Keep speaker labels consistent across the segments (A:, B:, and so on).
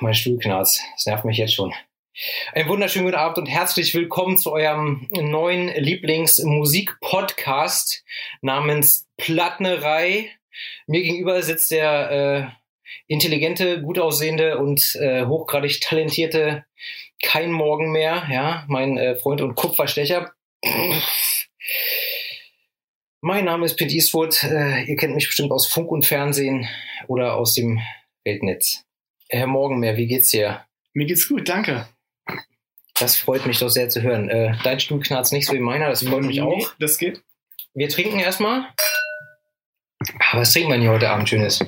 A: mein Stuhlknarz. Das nervt mich jetzt schon. Einen wunderschönen guten Abend und herzlich willkommen zu eurem neuen Lieblingsmusik-Podcast namens Plattnerei. Mir gegenüber sitzt der äh, intelligente, gut aussehende und äh, hochgradig talentierte Kein Morgen mehr, ja, mein äh, Freund und Kupferstecher. Mein Name ist Pete Eastwood. Äh, ihr kennt mich bestimmt aus Funk und Fernsehen oder aus dem Weltnetz. Herr Morgenmeer, wie geht's dir?
B: Mir geht's gut, danke.
A: Das freut mich doch sehr zu hören. Äh, dein Stuhl knarzt nicht so wie meiner, das freut mich
B: Nee,
A: auch.
B: Das geht.
A: Wir trinken erstmal. Ah, Was trinken wir denn hier heute Abend Schönes?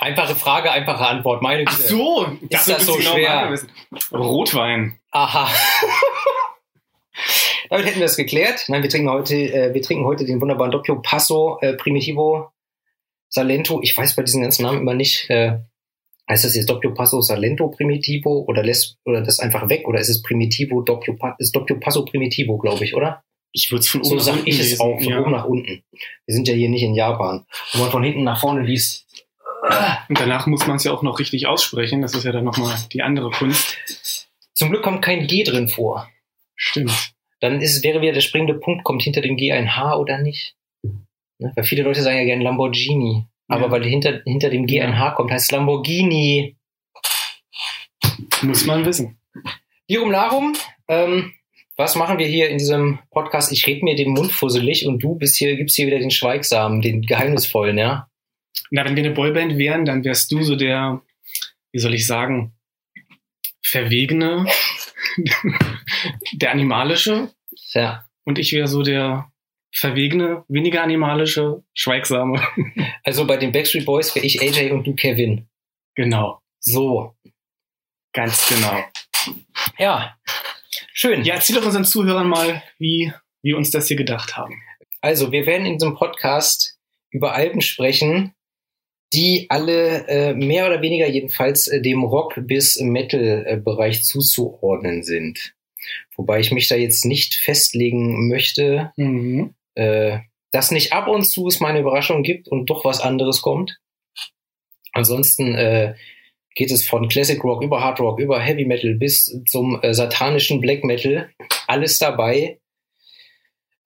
A: Einfache Frage, einfache Antwort. Meine
B: Ach
A: Güte.
B: so,
A: das
B: dafür
A: so
B: bist du genau
A: schwer?
B: Rotwein.
A: Aha. Damit hätten wir es geklärt. Nein, wir trinken heute, äh, wir trinken heute den wunderbaren Doppio Passo äh, Primitivo Salento. Ich weiß bei diesen ganzen Namen immer nicht, äh, heißt das jetzt Doppio Passo Salento Primitivo oder lässt oder das einfach weg oder ist es Primitivo Doppio ist Doppio Passo Primitivo, glaube ich, oder?
B: Ich würde es von oben
A: So
B: nach
A: sage ich es auch, von
B: ja.
A: oben nach unten. Wir sind ja hier nicht in Japan, wo man von hinten nach vorne liest.
B: Und danach muss man es ja auch noch richtig aussprechen. Das ist ja dann nochmal die andere Kunst.
A: Zum Glück kommt kein G drin vor.
B: Stimmt.
A: Dann ist, wäre wieder der springende Punkt, kommt hinter dem G ein H oder nicht? Ne? Weil viele Leute sagen ja gerne Lamborghini. Aber
B: Ja.
A: weil hinter, hinter dem G
B: Ja.
A: ein H kommt, heißt Lamborghini.
B: Muss man wissen.
A: Hierum Larum, ähm, was machen wir hier in diesem Podcast? Ich rede mir den Mund fusselig und du bist hier, gibst hier wieder den Schweigsamen, den geheimnisvollen, ja?
B: Na, wenn wir eine Boyband wären, dann wärst du so der, wie soll ich sagen, verwegene, der animalische.
A: Ja.
B: Und ich wäre so der verwegene, weniger animalische, schweigsame.
A: Also bei den Backstreet Boys wäre ich AJ und du Kevin.
B: Genau.
A: So.
B: Ganz genau.
A: Ja. Schön.
B: Ja, erzähl doch unseren Zuhörern mal, wie wir uns das hier gedacht haben.
A: Also, wir werden in diesem Podcast über Alben sprechen, die alle äh, mehr oder weniger jedenfalls äh, dem Rock- bis Metal-Bereich zuzuordnen sind. Wobei ich mich da jetzt nicht festlegen möchte,
B: Mhm.
A: Äh, dass nicht ab und zu es mal eine Überraschung gibt und doch was anderes kommt. Ansonsten äh, geht es von Classic Rock über Hard Rock, über Heavy Metal bis zum äh, satanischen Black Metal. Alles dabei,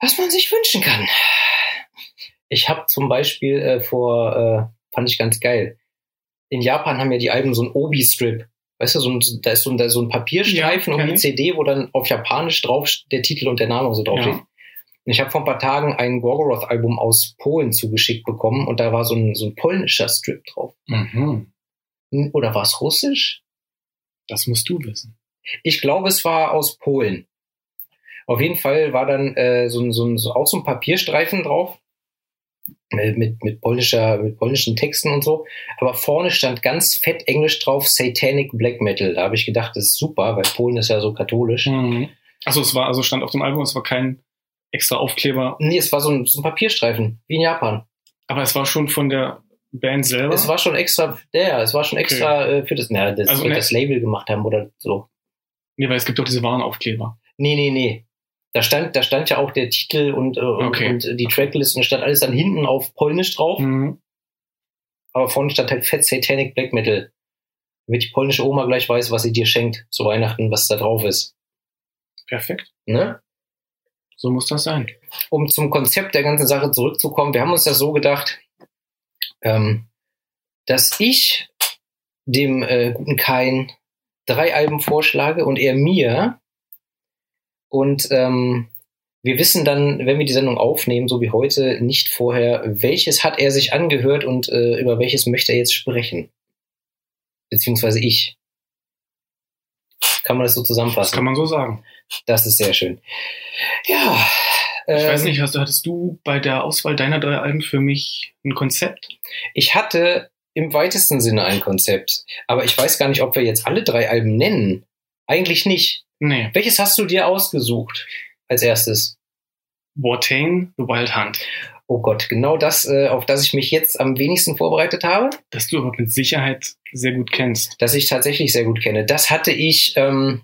A: was man sich wünschen kann. Ich habe zum Beispiel äh, vor, äh, fand ich ganz geil. In Japan haben ja die Alben so ein Obi-Strip. Weißt du, so ein, da ist so ein, da ist so ein Papierstreifen
B: Ja,
A: um
B: kenn
A: die. CD, wo dann auf Japanisch drauf der Titel und der Name und so draufsteht.
B: Ja.
A: Ich habe vor ein paar Tagen ein Gorgoroth-Album aus Polen zugeschickt bekommen und da war so ein, so ein polnischer Strip drauf.
B: Mhm.
A: Oder war es russisch?
B: Das musst du wissen.
A: Ich glaube, es war aus Polen. Auf jeden Fall war dann äh, so, ein- so, so auch so ein Papierstreifen drauf mit, mit, polnischer, mit polnischen Texten und so. Aber vorne stand ganz fett Englisch drauf Satanic Black Metal. Da habe ich gedacht, das ist super, weil Polen ist ja so katholisch.
B: Mhm. Achso, es war, also stand auf dem Album, es war kein extra Aufkleber,
A: Nee, es war so ein, so ein Papierstreifen, wie in Japan.
B: aber es war schon von der Band selber.
A: Es war schon extra, ja, es war schon extra äh, für das, na, das,
B: Also, ne-
A: das Label gemacht haben oder so.
B: nee, weil es gibt doch diese Warenaufkleber.
A: Nee, nee, nee. Da stand, da stand ja auch der Titel und, äh, und-
B: Okay.
A: und die Tracklist und stand alles dann hinten auf Polnisch drauf.
B: Mhm.
A: Aber vorne stand halt Fett Satanic Black Metal. Damit die polnische Oma gleich weiß, was sie dir schenkt zu Weihnachten, was da drauf ist.
B: Perfekt.
A: Ne?
B: So muss das sein.
A: Um zum Konzept der ganzen Sache zurückzukommen, wir haben uns das so gedacht, ähm, dass ich dem äh, guten Kain drei Alben vorschlage und er mir. Und ähm, wir wissen dann, wenn wir die Sendung aufnehmen, so wie heute, nicht vorher, welches hat er sich angehört und äh, über welches möchte er jetzt sprechen. Beziehungsweise ich. Kann man das so
B: Das
A: zusammenfassen?
B: kann man so sagen.
A: Das ist sehr schön. Ja.
B: Ich
A: ähm,
B: weiß nicht, hast, hattest du bei der Auswahl deiner drei Alben für mich ein Konzept?
A: Ich hatte im weitesten Sinne ein Konzept, aber ich weiß gar nicht, ob wir jetzt alle drei Alben nennen. Eigentlich nicht.
B: Nee.
A: Welches hast du dir ausgesucht als erstes?
B: Watain, The Wild Hunt.
A: Oh Gott, genau das, äh, auf das ich mich jetzt am wenigsten vorbereitet habe,
B: Das du aber mit Sicherheit sehr gut kennst.
A: das ich tatsächlich sehr gut kenne. Das hatte ich, ähm,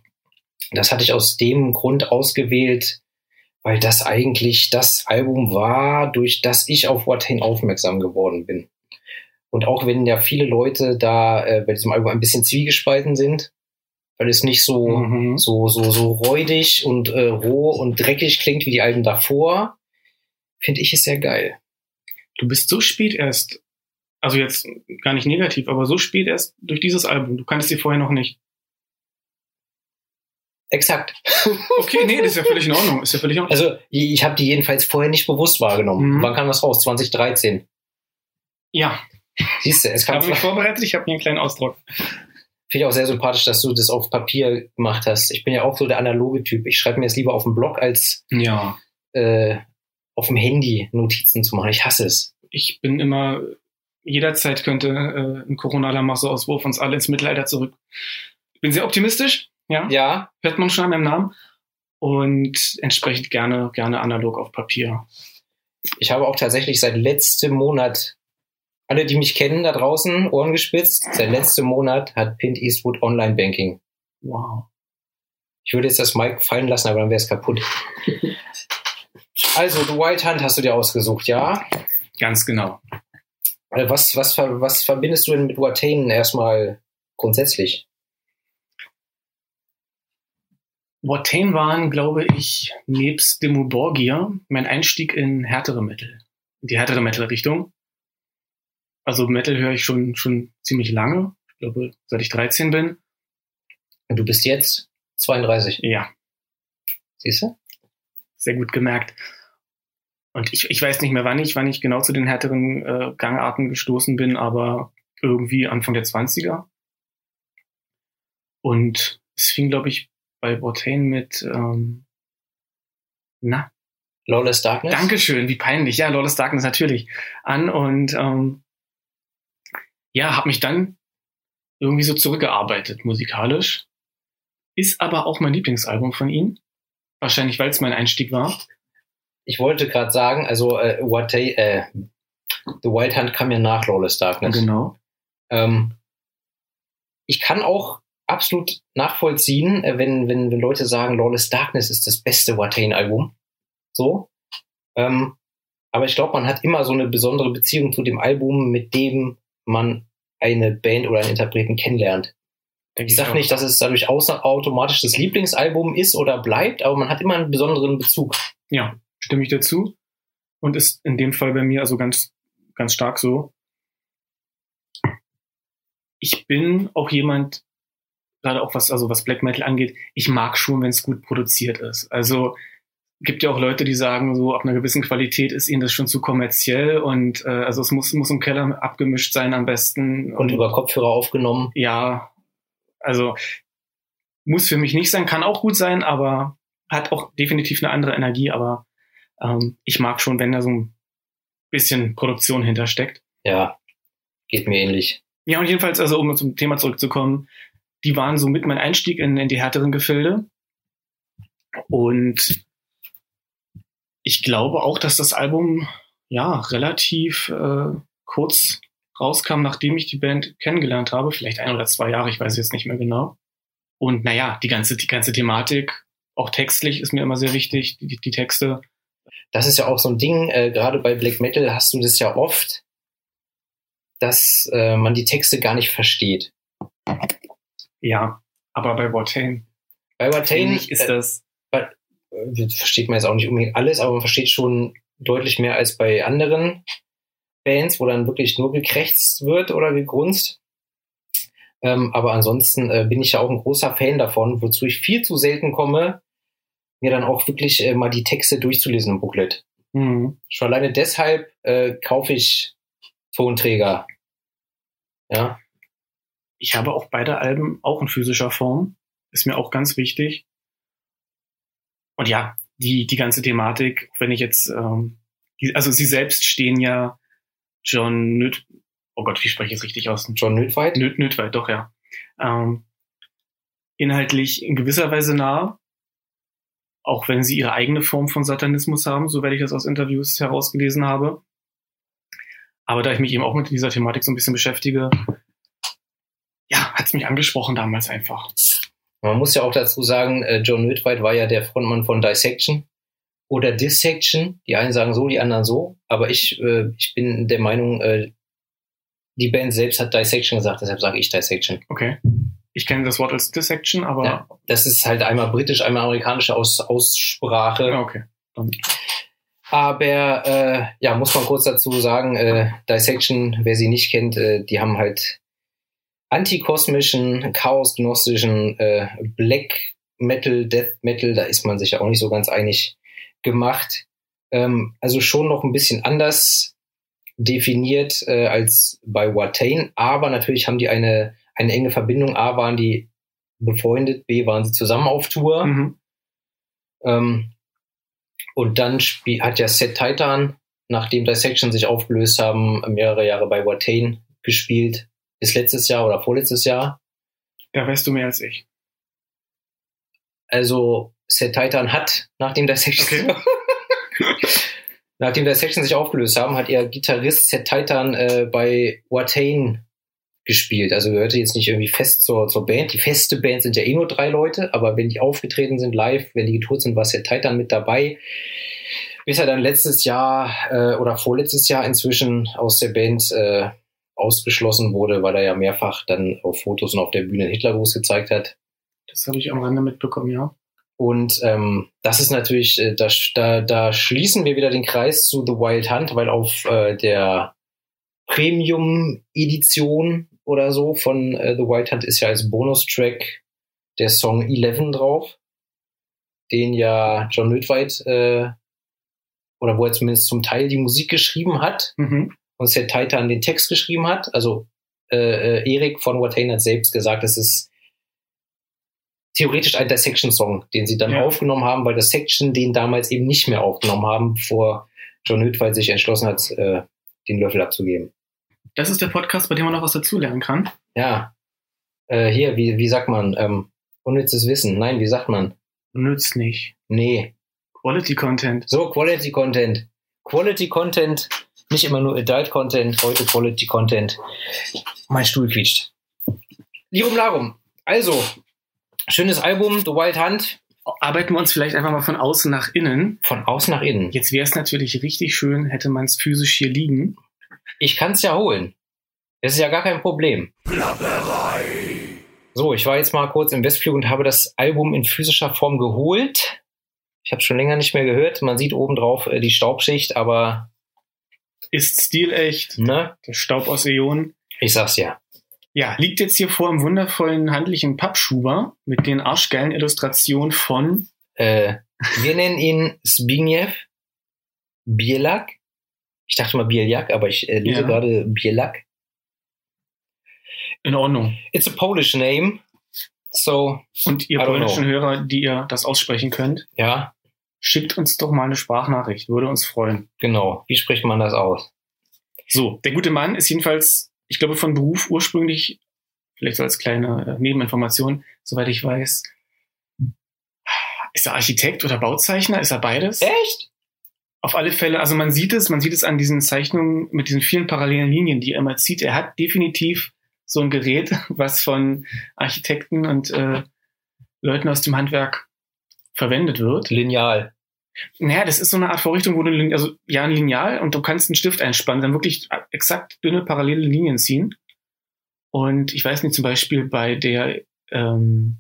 A: das hatte ich aus dem Grund ausgewählt, weil das eigentlich das Album war, durch das ich auf Watain aufmerksam geworden bin. Und auch wenn ja viele Leute da äh, bei diesem Album ein bisschen zwiegespalten sind, weil es nicht so,
B: Mhm.
A: so, so, so räudig und äh, roh und dreckig klingt wie die Alben davor, finde ich es sehr geil.
B: Du bist so spät erst, also jetzt gar nicht negativ, aber so spät erst durch dieses Album. Du kanntest sie vorher noch nicht.
A: Exakt.
B: Okay, nee, das ist ja völlig in Ordnung. Ist ja völlig in Ordnung.
A: Also ich ich habe die jedenfalls vorher nicht bewusst wahrgenommen.
B: Mhm.
A: Wann kam das raus? 2013.
B: ja,
A: Siehst du, es
B: ich
A: kam
B: habe mich vorbereitet, ich habe mir einen kleinen Ausdruck.
A: Finde ich auch sehr sympathisch, dass du das auf Papier gemacht hast. Ich bin ja auch so der analoge Typ. Ich schreibe mir jetzt lieber auf dem Blog, als
B: Ja.
A: äh, auf dem Handy Notizen zu machen. Ich hasse es.
B: Ich bin immer, jederzeit könnte äh, ein Corona-Lamasso-Auswurf uns alle ins Mittelalter zurück. Ich bin sehr optimistisch, ja,
A: Ja,
B: hört man schon an meinem Namen. Und entsprechend gerne, gerne analog auf Papier.
A: ich habe auch tatsächlich seit letztem Monat, alle, die mich kennen da draußen, Ohren gespitzt, seit letztem Monat hat Pint Eastwood Online-Banking.
B: Wow.
A: Ich würde jetzt das Mic fallen lassen, aber dann wäre es kaputt. Also, The White Hunt hast du dir ausgesucht, ja?
B: Ganz genau.
A: Äh, Was, was, was verbindest du denn mit Watain erstmal grundsätzlich?
B: Watain waren, glaube ich, nebst Demo Borgia mein Einstieg in härtere Metal. In die härtere Metal-Richtung. Also Metal höre ich schon, schon ziemlich lange. Ich glaube, seit ich 13 bin.
A: Und du bist jetzt 32,
B: Ja,
A: siehst du?
B: Sehr gut gemerkt. Und ich, ich weiß nicht mehr, wann ich, wann ich genau zu den härteren äh, Gangarten gestoßen bin, aber irgendwie Anfang der 20er. Und es fing, glaube ich, bei Watain mit, ähm, na,
A: Lawless Darkness?
B: Dankeschön, wie peinlich. Ja, Lawless Darkness natürlich an und ähm, ja, habe mich dann irgendwie so zurückgearbeitet musikalisch. Ist aber auch mein Lieblingsalbum von ihm. Wahrscheinlich, weil es mein Einstieg war.
A: Ich wollte gerade sagen, also äh, Watain, äh, The White Hunt kam ja nach Lawless Darkness.
B: Genau.
A: Ähm, ich kann auch absolut nachvollziehen, äh, wenn, wenn, wenn Leute sagen, Lawless Darkness ist das beste Watain-Album. So. Ähm, aber ich glaube, man hat immer so eine besondere Beziehung zu dem Album, mit dem man eine Band oder einen Interpreten kennenlernt. Ich sage nicht, dass es dadurch außer automatisch das Lieblingsalbum ist oder bleibt, aber man hat immer einen besonderen Bezug.
B: Ja, stimme ich dazu. Und ist in dem Fall bei mir also ganz, ganz stark so. Ich bin auch jemand, gerade auch was, also was Black Metal angeht, ich mag schon, wenn es gut produziert ist. Also gibt ja auch Leute, die sagen, so ab einer gewissen Qualität ist ihnen das schon zu kommerziell und äh, also es muss, muss im Keller abgemischt sein am besten.
A: Und über Kopfhörer aufgenommen.
B: ja, also muss für mich nicht sein, kann auch gut sein, aber hat auch definitiv eine andere Energie, aber ähm, ich mag schon, wenn da so ein bisschen Produktion hintersteckt.
A: Ja, geht mir ähnlich.
B: Ja, und jedenfalls, also um zum Thema zurückzukommen, die waren so mit mein Einstieg in, in die härteren Gefilde. Und ich glaube auch, dass das Album ja relativ äh, kurz rauskam, nachdem ich die Band kennengelernt habe, vielleicht ein oder zwei Jahre, ich weiß jetzt nicht mehr genau. Und naja, die ganze, die ganze Thematik, auch textlich ist mir immer sehr wichtig, die, die Texte.
A: das ist ja auch so ein Ding, äh, gerade bei Black Metal hast du das ja oft, dass äh, man die Texte gar nicht versteht.
B: Ja, aber bei Watain
A: Bei
B: ich, ist das
A: äh, versteht man jetzt auch nicht unbedingt alles, aber man versteht schon deutlich mehr als bei anderen Bands, wo dann wirklich nur gekrächzt wird oder gegrunzt. Ähm, aber ansonsten äh, bin ich ja auch ein großer Fan davon, wozu ich viel zu selten komme, mir dann auch wirklich äh, mal die Texte durchzulesen im Booklet.
B: hm,
A: Schon alleine deshalb äh, kaufe ich Tonträger. Ja,
B: Ich habe auch beide Alben auch in physischer Form. Ist mir auch ganz wichtig. Und ja, die, die ganze Thematik, wenn ich jetzt, ähm, die, also sie selbst stehen ja John Nüt, oh Gott, wie spreche ich es richtig aus?
A: John Nödweit.
B: Nüt, Nütweit, doch, ja. Ähm, inhaltlich in gewisser Weise nah, auch wenn sie ihre eigene Form von Satanismus haben, so werde ich das aus Interviews herausgelesen habe. Aber da ich mich eben auch mit dieser Thematik so ein bisschen beschäftige, ja, hat's mich angesprochen damals einfach.
A: Man muss ja auch dazu sagen, äh, John Nödweit war ja der Frontmann von Dissection oder Dissection. Die einen sagen so, die anderen so. Aber ich, äh, ich bin der Meinung, äh, die Band selbst hat Dissection gesagt, deshalb sage ich Dissection.
B: Okay. Ich kenne das Wort als Dissection, aber.
A: Ja, das ist halt einmal britisch, einmal amerikanische Aus Aussprache.
B: Okay. Dann,
A: Aber äh, ja, muss man kurz dazu sagen, äh, Dissection, wer sie nicht kennt, äh, die haben halt antikosmischen, chaosgnostischen äh, Black Metal, Death Metal, da ist man sich ja auch nicht so ganz einig gemacht. Ähm, also schon noch ein bisschen anders definiert äh, als bei Watain, aber natürlich haben die eine, eine enge Verbindung. A waren die befreundet, B waren sie zusammen auf Tour.
B: mhm.
A: Ähm, und dann hat ja Set Titan, nachdem Dissection sich aufgelöst haben, mehrere Jahre bei Watain gespielt. Bis letztes Jahr oder vorletztes Jahr.
B: Da weißt du mehr als ich.
A: Also Set Titan hat, nachdem Dissection,
B: Okay.
A: nachdem Dissection sich aufgelöst haben, hat ihr Gitarrist Set Titan äh, bei Watain gespielt. Also gehörte jetzt nicht irgendwie fest zur, zur Band. Die feste Band sind ja eh nur drei Leute, aber wenn die aufgetreten sind live, wenn die getourt sind, war Set Titan mit dabei. Bis er dann letztes Jahr äh, oder vorletztes Jahr inzwischen aus der Band äh, ausgeschlossen wurde, weil er ja mehrfach dann auf Fotos und auf der Bühne Hitlergruß gezeigt hat.
B: Das habe ich am Rande mitbekommen, ja.
A: Und ähm, das ist natürlich, äh, da, da, da schließen wir wieder den Kreis zu The Wild Hunt, weil auf äh, der Premium-Edition oder so von äh, The Wild Hunt ist ja als Bonustrack der Song 11 drauf, den ja John Nödweit, äh, oder wo er zumindest zum Teil die Musik geschrieben hat
B: Mhm.
A: und Seth Titan den Text geschrieben hat. Also äh, äh, Erik von Watain hat selbst gesagt, es ist theoretisch ein Dissection-Song, den sie dann
B: Ja.
A: aufgenommen haben, weil Dissection den damals eben nicht mehr aufgenommen haben, bevor John Hüttwald sich entschlossen hat, äh, den Löffel abzugeben.
B: Das ist der Podcast, bei dem man noch was dazulernen kann.
A: Ja. Äh, hier, wie, wie sagt man? Ähm, unnützes Wissen. Nein, wie sagt man?
B: Nützt nicht.
A: Nee.
B: Quality Content.
A: So, Quality Content. Quality Content, nicht immer nur Adult Content, heute Quality Content. Mein Stuhl quietscht. Lirum Larum. Also, schönes Album, The Wild Hunt,
B: Arbeiten wir uns vielleicht einfach mal von außen nach innen.
A: von außen nach innen.
B: Jetzt wäre es natürlich richtig schön, hätte man es physisch hier liegen.
A: Ich kann es ja holen. Das ist ja gar kein Problem. So, ich war jetzt mal kurz im Westflug und habe das Album in physischer Form geholt. Ich habe schon länger nicht mehr gehört. Man sieht oben drauf äh, die Staubschicht, aber
B: Ist stilecht.
A: ne,
B: Der Staub aus Äonen.
A: ich sag's ja.
B: Ja, liegt jetzt hier vor im wundervollen handlichen Pappschuber mit den arschgeilen Illustrationen von
A: Äh, wir nennen ihn Zbigniew Bielak. Ich dachte mal Bielak, aber ich äh, lese
B: Ja.
A: gerade Bielak.
B: In Ordnung.
A: It's a Polish name. So,
B: Und ihr polnischen
A: know.
B: Hörer, die ihr das aussprechen könnt,
A: ja,
B: schickt uns doch mal eine Sprachnachricht. Würde uns freuen.
A: genau. Wie spricht man das aus?
B: So, der gute Mann ist jedenfalls, ich glaube, von Beruf ursprünglich, vielleicht so als kleine äh, Nebeninformation, soweit ich weiß, ist er Architekt oder Bauzeichner? Ist er beides?
A: Echt?
B: Auf alle Fälle, also man sieht es, man sieht es an diesen Zeichnungen mit diesen vielen parallelen Linien, die er immer zieht. Er hat definitiv so ein Gerät, was von Architekten und äh, Leuten aus dem Handwerk verwendet wird.
A: Lineal.
B: Naja, das ist so eine Art Vorrichtung, wo du, also ja, ein Lineal und du kannst einen Stift einspannen, dann wirklich exakt dünne parallele Linien ziehen. Und ich weiß nicht, zum Beispiel bei der ähm,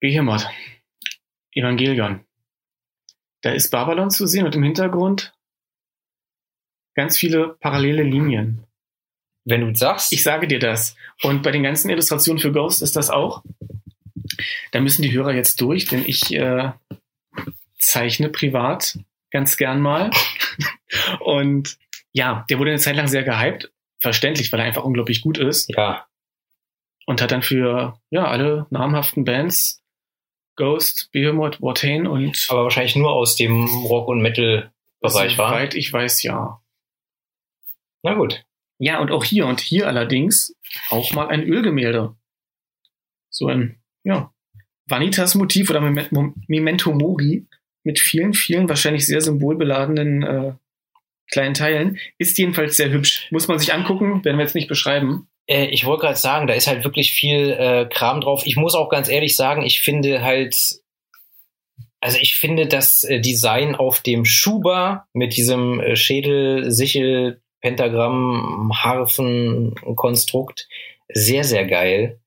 B: Behemoth, Evangelion, da ist Babylon zu sehen und im Hintergrund ganz viele parallele Linien.
A: Wenn du sagst,
B: Ich sage dir das. Und bei den ganzen Illustrationen für Ghost ist das auch. Da müssen die Hörer jetzt durch, denn ich äh, zeichne privat ganz gern mal. Und ja, der wurde eine Zeit lang sehr gehypt. Verständlich, weil er einfach unglaublich gut ist.
A: ja,
B: Und hat dann für ja alle namhaften Bands Ghost, Behemoth, Watain und
A: aber wahrscheinlich nur aus dem Rock- und Metal-Bereich war.
B: soweit ich weiß, ja.
A: Na gut.
B: Ja, und auch hier und hier allerdings auch mal ein Ölgemälde. So ein, ja, Vanitas-Motiv oder Memento Mori mit vielen, vielen wahrscheinlich sehr symbolbeladenen äh, kleinen Teilen. Ist jedenfalls sehr hübsch. Muss man sich angucken, werden wir jetzt nicht beschreiben.
A: Äh, ich wollte gerade sagen, da ist halt wirklich viel äh, Kram drauf. Ich muss auch ganz ehrlich sagen, ich finde halt, also ich finde das äh, Design auf dem Schuber mit diesem äh, Schädel, Sichel, Pentagramm, Harfen, Konstrukt. Sehr, sehr geil.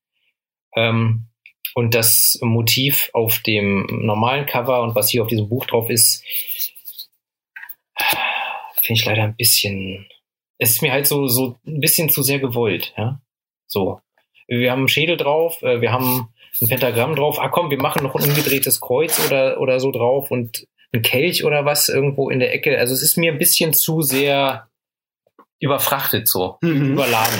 A: Ähm, und das Motiv auf dem normalen Cover und was hier auf diesem Buch drauf ist, finde ich leider ein bisschen, es ist mir halt so, so ein bisschen zu sehr gewollt, ja. So. Wir haben einen Schädel drauf, äh, wir haben ein Pentagramm drauf. Ah komm, wir machen noch ein umgedrehtes Kreuz oder, oder so drauf und ein Kelch oder was irgendwo in der Ecke. Also es ist mir ein bisschen zu sehr überfrachtet so, mhm. überladen.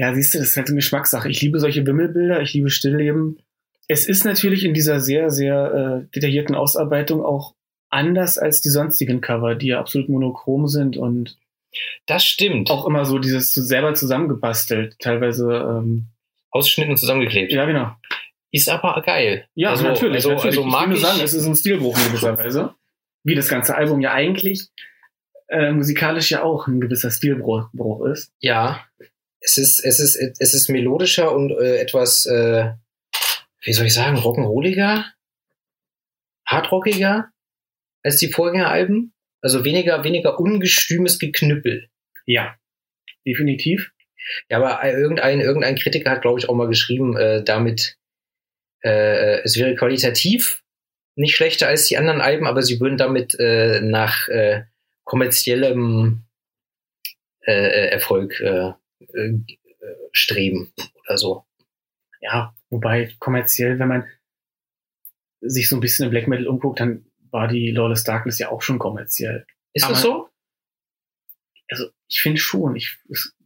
B: Ja, siehst du, das ist halt eine Geschmackssache. Ich liebe solche Wimmelbilder, ich liebe Stillleben. Es ist natürlich in dieser sehr, sehr äh, detaillierten Ausarbeitung auch anders als die sonstigen Cover, die ja absolut monochrom sind und
A: das stimmt.
B: Auch immer so dieses selber zusammengebastelt, teilweise ähm,
A: ausgeschnitten und zusammengeklebt.
B: Ja, genau.
A: Ist aber geil.
B: Ja, also, natürlich. Also, natürlich. Also mag ich, ich sagen, es ist ein Stilbruch in gewisser Weise. Wie das ganze Album ja eigentlich äh, musikalisch ja auch ein gewisser Stilbruch ist.
A: Ja, es ist, es ist, es ist melodischer und äh, etwas, äh, wie soll ich sagen, rock'n'rolliger, hardrockiger als die Vorgängeralben. Also weniger, weniger ungestümes Geknüppel.
B: Ja, definitiv.
A: Ja, aber irgendein, irgendein Kritiker hat, glaube ich, auch mal geschrieben, äh, damit, äh, es wäre qualitativ nicht schlechter als die anderen Alben, aber sie würden damit äh, nach äh, kommerziellem äh, Erfolg äh, äh, streben oder so.
B: Ja, wobei kommerziell, wenn man sich so ein bisschen im Black Metal umguckt, dann war die Lawless Darkness ja auch schon kommerziell.
A: Ist Aber, das so?
B: Also ich finde schon. Ich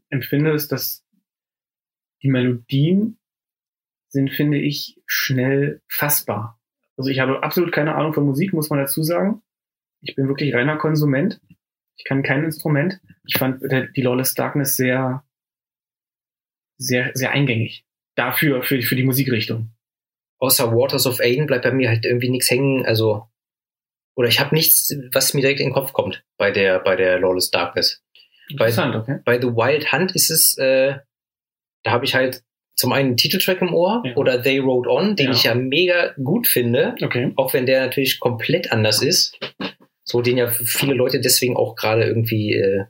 B: empfinde es, dass die Melodien sind, finde ich, schnell fassbar. Also ich habe absolut keine Ahnung von Musik, muss man dazu sagen. Ich bin wirklich reiner Konsument. Ich kann kein Instrument. Ich fand die Lawless Darkness sehr, sehr, sehr eingängig. Dafür, für, für die Musikrichtung.
A: Außer Waters of Aiden bleibt bei mir halt irgendwie nichts hängen. Also oder ich habe nichts, was mir direkt in den Kopf kommt bei der bei der Lawless Darkness.
B: Interessant,
A: bei,
B: okay.
A: Bei The Wild Hunt ist es, äh, da habe ich halt zum einen einen Titeltrack im Ohr ja. oder They Rode On, den ja. ich ja mega gut finde,
B: okay.
A: auch wenn der natürlich komplett anders ist. So den ja viele Leute deswegen auch gerade irgendwie äh,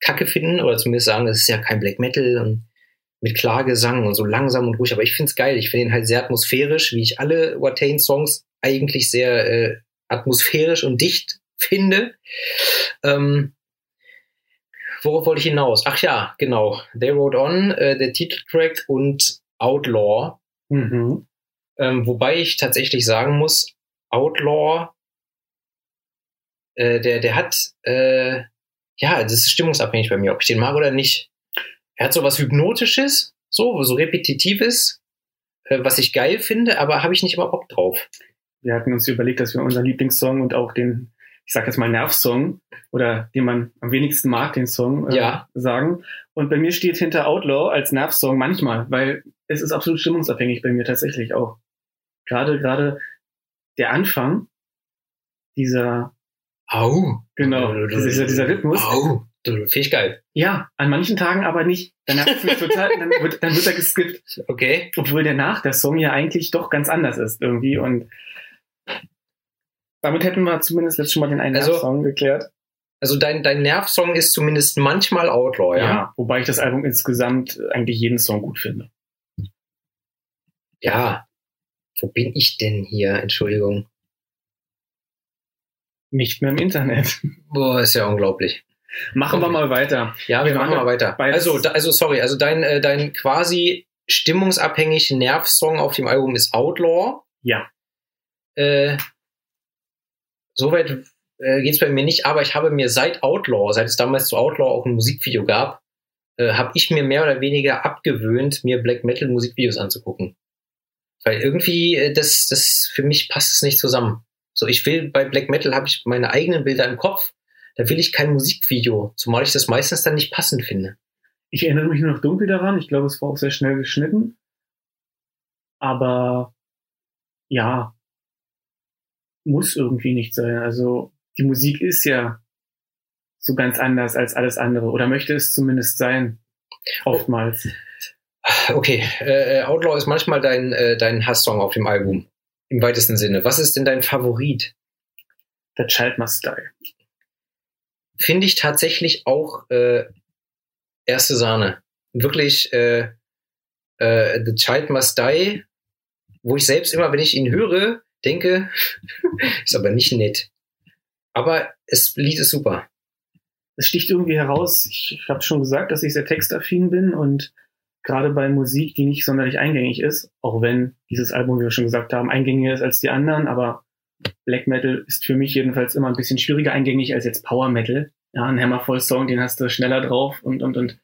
A: Kacke finden oder zumindest sagen, das ist ja kein Black Metal und mit Klagesang und so langsam und ruhig. Aber ich find's geil. Ich finde ihn halt sehr atmosphärisch, wie ich alle Watain-Songs eigentlich sehr äh, atmosphärisch und dicht finde. Ähm, worauf wollte ich hinaus? Ach ja, genau. They Wrote On, äh, der Titeltrack und Outlaw.
B: Mhm.
A: Ähm, wobei ich tatsächlich sagen muss, Outlaw, äh, der, der hat, äh, ja, das ist stimmungsabhängig bei mir, ob ich den mag oder nicht. Er hat so was Hypnotisches, so, so Repetitives, äh, was ich geil finde, aber habe ich nicht immer Bock drauf.
B: Wir hatten uns überlegt, dass wir unseren Lieblingssong und auch den ich sag jetzt mal Nervsong oder den man am wenigsten mag, den Song
A: äh, ja.
B: sagen. Und bei mir steht hinter Outlaw als Nervsong manchmal, weil es ist absolut stimmungsabhängig bei mir tatsächlich auch. Gerade, gerade der Anfang dieser
A: Au.
B: Genau, dieser, dieser Rhythmus.
A: Au. Finde ich geil.
B: Ja, an manchen Tagen aber nicht. Mich total, dann wird, dann wird er geskippt.
A: Okay.
B: Obwohl der nach der Song ja eigentlich doch ganz anders ist irgendwie und damit hätten wir zumindest jetzt schon mal den einen also, Nervsong geklärt.
A: Also dein, dein Nervsong ist zumindest manchmal Outlaw, ja? Ja,
B: wobei ich das Album insgesamt eigentlich jeden Song gut finde.
A: Ja. Wo bin ich denn hier? Entschuldigung.
B: Nicht mehr im Internet.
A: Boah, ist ja unglaublich.
B: Machen wir mal weiter.
A: Ja, wir, wir machen mal weiter. Also, da, also sorry, also dein, äh, dein quasi stimmungsabhängig Nervsong auf dem Album ist Outlaw.
B: Ja.
A: Äh, Soweit äh, geht es bei mir nicht, aber ich habe mir seit Outlaw, seit es damals zu Outlaw auch ein Musikvideo gab, äh, habe ich mir mehr oder weniger abgewöhnt, mir Black Metal Musikvideos anzugucken. Weil irgendwie, äh, das, das für mich passt es nicht zusammen. So, ich will bei Black Metal habe ich meine eigenen Bilder im Kopf, da will ich kein Musikvideo, zumal ich das meistens dann nicht passend finde.
B: Ich erinnere mich nur noch dunkel daran, ich glaube, es war auch sehr schnell geschnitten. Aber ja, muss irgendwie nicht sein. Also die Musik ist ja so ganz anders als alles andere oder möchte es zumindest sein. Oftmals.
A: Okay, äh, äh, Outlaw ist manchmal dein, äh, dein Hasssong auf dem Album. Im weitesten Sinne. Was ist denn dein Favorit?
B: The Child Must Die.
A: Finde ich tatsächlich auch äh, erste Sahne. Wirklich äh, äh, The Child Must Die, wo ich selbst immer, wenn ich ihn höre, denke, ist aber nicht nett. Aber das Lied ist super.
B: Es sticht irgendwie heraus. Ich, ich habe schon gesagt, dass ich sehr textaffin bin und gerade bei Musik, die nicht sonderlich eingängig ist, auch wenn dieses Album, wie wir schon gesagt haben, eingängiger ist als die anderen, aber Black Metal ist für mich jedenfalls immer ein bisschen schwieriger eingängig als jetzt Power Metal. Ja, ein Hammervoll Song, den hast du schneller drauf und und und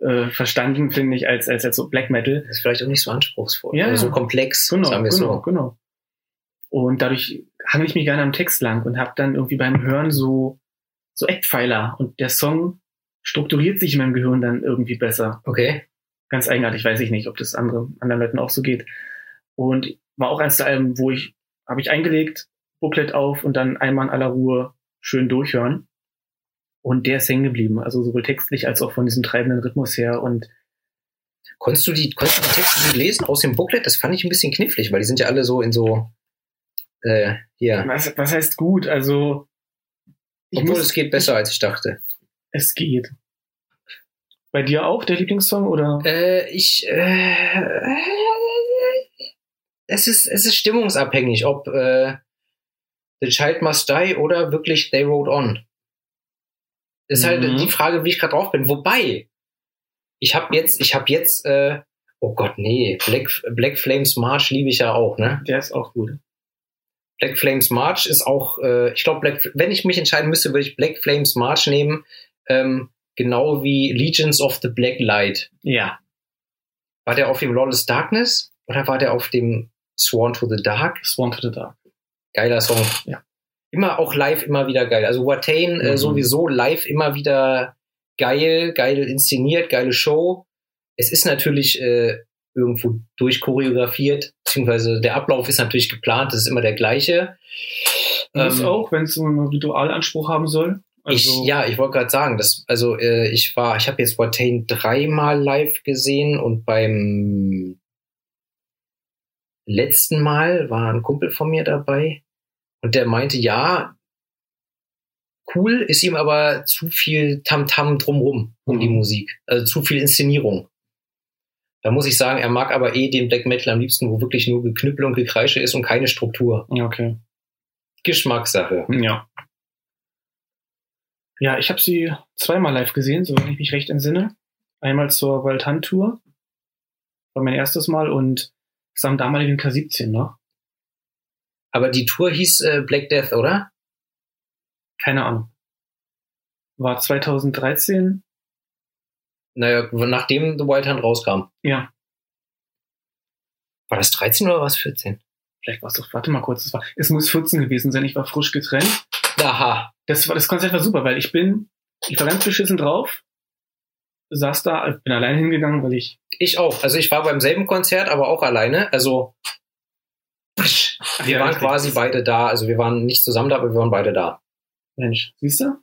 B: äh, verstanden, finde ich, als als als so Black Metal.
A: Das ist vielleicht auch nicht so anspruchsvoll,
B: Ja,
A: so komplex,
B: Genau,
A: sagen wir
B: genau,
A: so.
B: genau. Und dadurch hangel ich mich gerne am Text lang und habe dann irgendwie beim Hören so so Eckpfeiler und der Song strukturiert sich in meinem Gehirn dann irgendwie besser.
A: Okay.
B: ganz eigenartig, weiß ich nicht, ob das andere, anderen Leuten auch so geht. Und war auch eins der Alben, wo ich, habe ich eingelegt, Booklet auf und dann einmal in aller Ruhe schön durchhören. Und der ist hängen geblieben, also sowohl textlich als auch von diesem treibenden Rhythmus her. Und
A: Konntest du die, konntest du die Texte gut lesen aus dem Booklet? Das fand ich ein bisschen knifflig, weil die sind ja alle so in so, äh, hier.
B: was, was heißt gut? Also, ich
A: Obwohl
B: muss,
A: es geht besser, als ich dachte.
B: es geht. Bei dir auch der Lieblingssong oder?
A: Äh, ich, äh, es ist, es ist stimmungsabhängig, ob äh, The Child Must Die oder wirklich They Rode On. Ist halt
B: Mhm.
A: die Frage, wie ich gerade drauf bin. Wobei, ich habe jetzt, ich habe jetzt, äh, oh Gott, nee, Black, Black Flames March liebe ich ja auch, ne?
B: Der ist auch gut.
A: Black Flames March ist auch, äh, ich glaube, wenn ich mich entscheiden müsste, würde ich Black Flames March nehmen, ähm, genau wie Legions of the Black Light.
B: Ja,
A: War der auf dem Lawless Darkness oder war der auf dem Sworn to the Dark?
B: Swan to the Dark.
A: Geiler Song.
B: Ja.
A: Immer auch live immer wieder geil. Also Watain äh,
B: Mhm.
A: sowieso live immer wieder geil, geil inszeniert, geile Show. Es ist natürlich äh, irgendwo durchchoreografiert, beziehungsweise der Ablauf ist natürlich geplant, das ist immer der gleiche.
B: Muss
A: Ähm,
B: auch, wenn es so einen Ritualanspruch haben soll. Also,
A: ich, ja, ich wollte gerade sagen, dass, also äh, ich war, ich habe jetzt Watain dreimal live gesehen und beim letzten Mal war ein Kumpel von mir dabei und der meinte, ja, cool, ist ihm aber zu viel Tamtam drumrum um die
B: Mhm.
A: Musik, also zu viel Inszenierung. Da muss ich sagen, er mag aber eh den Black Metal am liebsten, wo wirklich nur Geknüppel und Gekreische ist und keine Struktur.
B: Okay.
A: Geschmackssache.
B: Ja. Ja, ich habe sie zweimal live gesehen, so wenn ich mich recht entsinne. Einmal zur Wild Hunt Tour. War mein erstes Mal und am damaligen K17 noch.
A: Aber die Tour hieß äh, Black Death, oder?
B: Keine Ahnung. War 2013.
A: Naja, nachdem The Wild Hunt rauskam.
B: Ja,
A: War das 13 oder war es 14?
B: vielleicht war es doch, warte mal kurz, es war, es muss 14 gewesen sein, ich war frisch getrennt.
A: Aha.
B: Das war, das Konzert war super, weil ich bin, ich war ganz beschissen drauf, saß da, bin allein hingegangen, weil ich,
A: Ich auch. Also ich war beim selben Konzert, aber auch alleine. Also wir
B: Ja,
A: waren
B: richtig.
A: quasi beide da. Also wir waren nicht zusammen da, aber wir waren beide da.
B: Mensch, siehst du?